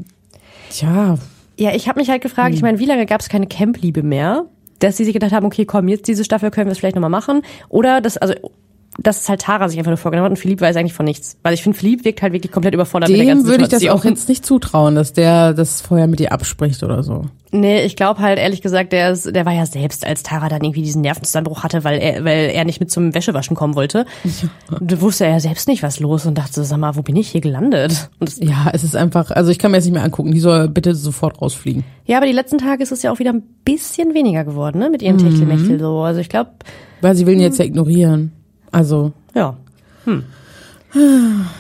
Speaker 1: tja,
Speaker 2: Ja, ich habe mich halt gefragt,
Speaker 1: Hm.
Speaker 2: ich meine, wie lange gab es keine Camp-Liebe mehr? Dass sie sich gedacht haben, okay, komm, jetzt diese Staffel können wir es vielleicht nochmal machen. Oder das, also, dass es halt Tara sich einfach nur vorgenommen hat und Philipp weiß eigentlich von nichts. Weil ich finde, Philipp wirkt halt wirklich komplett überfordert mit der
Speaker 1: dem
Speaker 2: ganzen
Speaker 1: würde ich das auch jetzt nicht zutrauen, dass der das vorher mit ihr abspricht oder so.
Speaker 2: Nee, ich glaube halt ehrlich gesagt, der ist, der war ja selbst, als Tara dann irgendwie diesen Nervenzusammenbruch hatte, weil er, weil er nicht mit zum Wäschewaschen kommen wollte. Da wusste er ja selbst nicht, was los und dachte, sag mal, wo bin ich hier gelandet?
Speaker 1: Ja, es ist einfach, also ich kann mir das nicht mehr angucken. Die soll bitte sofort rausfliegen.
Speaker 2: ja, aber die letzten Tage ist es ja auch wieder ein bisschen weniger geworden, ne, mit ihrem
Speaker 1: Mhm.
Speaker 2: Techtelmechtel so. Also ich glaube,
Speaker 1: Weil sie will ihn jetzt ja ignorieren. Also.
Speaker 2: ja.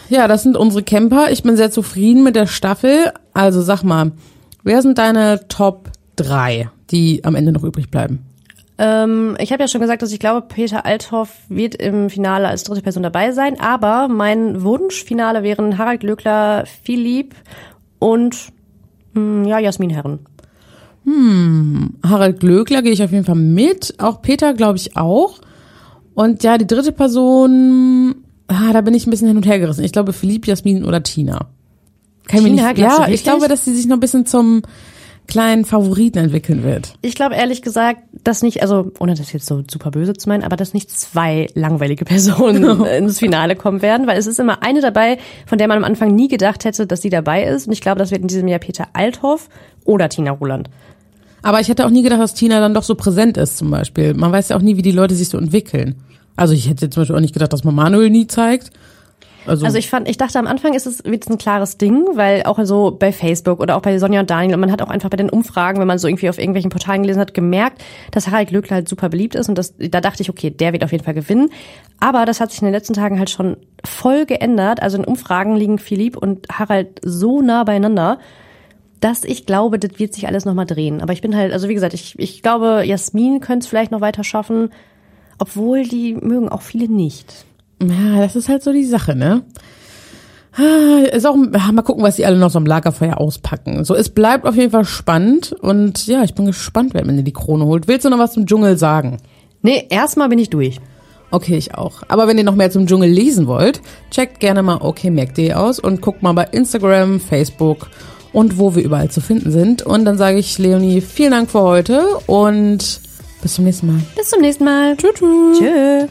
Speaker 1: Ja, das sind unsere Camper. Ich bin sehr zufrieden mit der Staffel. Also sag mal, wer sind deine Top 3, die am Ende noch übrig bleiben?
Speaker 2: Ähm, ich habe ja schon gesagt, dass ich glaube, Peter Althoff wird im Finale als dritte Person dabei sein, aber mein Wunschfinale wären Harald Glöckler, Philipp und mh, ja, Jasmin Herren.
Speaker 1: Hm, Harald Glöckler gehe ich auf jeden Fall mit. Auch Peter glaube ich auch. Und ja, die dritte Person, ah, da bin ich ein bisschen hin und her gerissen. Ich glaube Philipp, Jasmin oder Tina. Kann ich mir
Speaker 2: Tina,
Speaker 1: nicht, ja, ich glaube, dass sie sich noch ein bisschen zum kleinen Favoriten entwickeln wird.
Speaker 2: Ich glaube ehrlich gesagt, dass nicht, also ohne das jetzt so super böse zu meinen, aber dass nicht zwei langweilige Personen ins Finale kommen werden, weil es ist immer eine dabei, von der man am Anfang nie gedacht hätte, dass sie dabei ist. Und ich glaube, das wird in diesem Jahr Peter Althoff oder Tina Ruland.
Speaker 1: Aber ich hätte auch nie gedacht, dass Tina dann doch so präsent ist, zum Beispiel. Man weiß ja auch nie, wie die Leute sich so entwickeln. Also ich hätte zum Beispiel auch nicht gedacht, dass man Manuel nie zeigt. Also,
Speaker 2: Also ich fand, ich dachte am Anfang ist es wird ein klares Ding, weil auch so bei Facebook oder auch bei Sonja und Daniel und man hat auch einfach bei den Umfragen, wenn man so irgendwie auf irgendwelchen Portalen gelesen hat, gemerkt, dass Harald Glöckler halt super beliebt ist und das, da dachte ich, okay, der wird auf jeden Fall gewinnen. Aber das hat sich in den letzten Tagen halt schon voll geändert. Also in Umfragen liegen Philipp und Harald so nah beieinander, dass ich glaube, das wird sich alles nochmal drehen. Aber ich bin halt, also wie gesagt, ich, ich glaube, Jasmin könnte es vielleicht noch weiter schaffen, obwohl die mögen auch viele nicht.
Speaker 1: ja, das ist halt so die Sache, ne? Ah, Ist auch, ah, mal gucken, was die alle noch so am Lagerfeuer auspacken. So, es bleibt auf jeden Fall spannend und ja, ich bin gespannt, wer am Ende die Krone holt. Willst du noch was zum Dschungel sagen?
Speaker 2: Nee, erstmal bin ich durch.
Speaker 1: Okay, ich auch. Aber wenn ihr noch mehr zum Dschungel lesen wollt, checkt gerne mal okmac.de aus und guckt mal bei Instagram, Facebook und wo wir überall zu finden sind. Und dann sage ich Leonie, vielen Dank für heute und bis zum nächsten Mal.
Speaker 2: Bis zum nächsten Mal. Tschüss. Tschüss.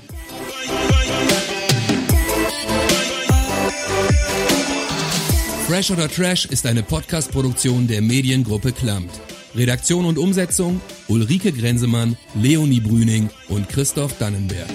Speaker 18: Fresh oder Trash ist eine Podcast-Produktion der Mediengruppe Klammt. Redaktion und Umsetzung Ulrike Grenzemann, Leonie Brüning und Christoph Dannenberg.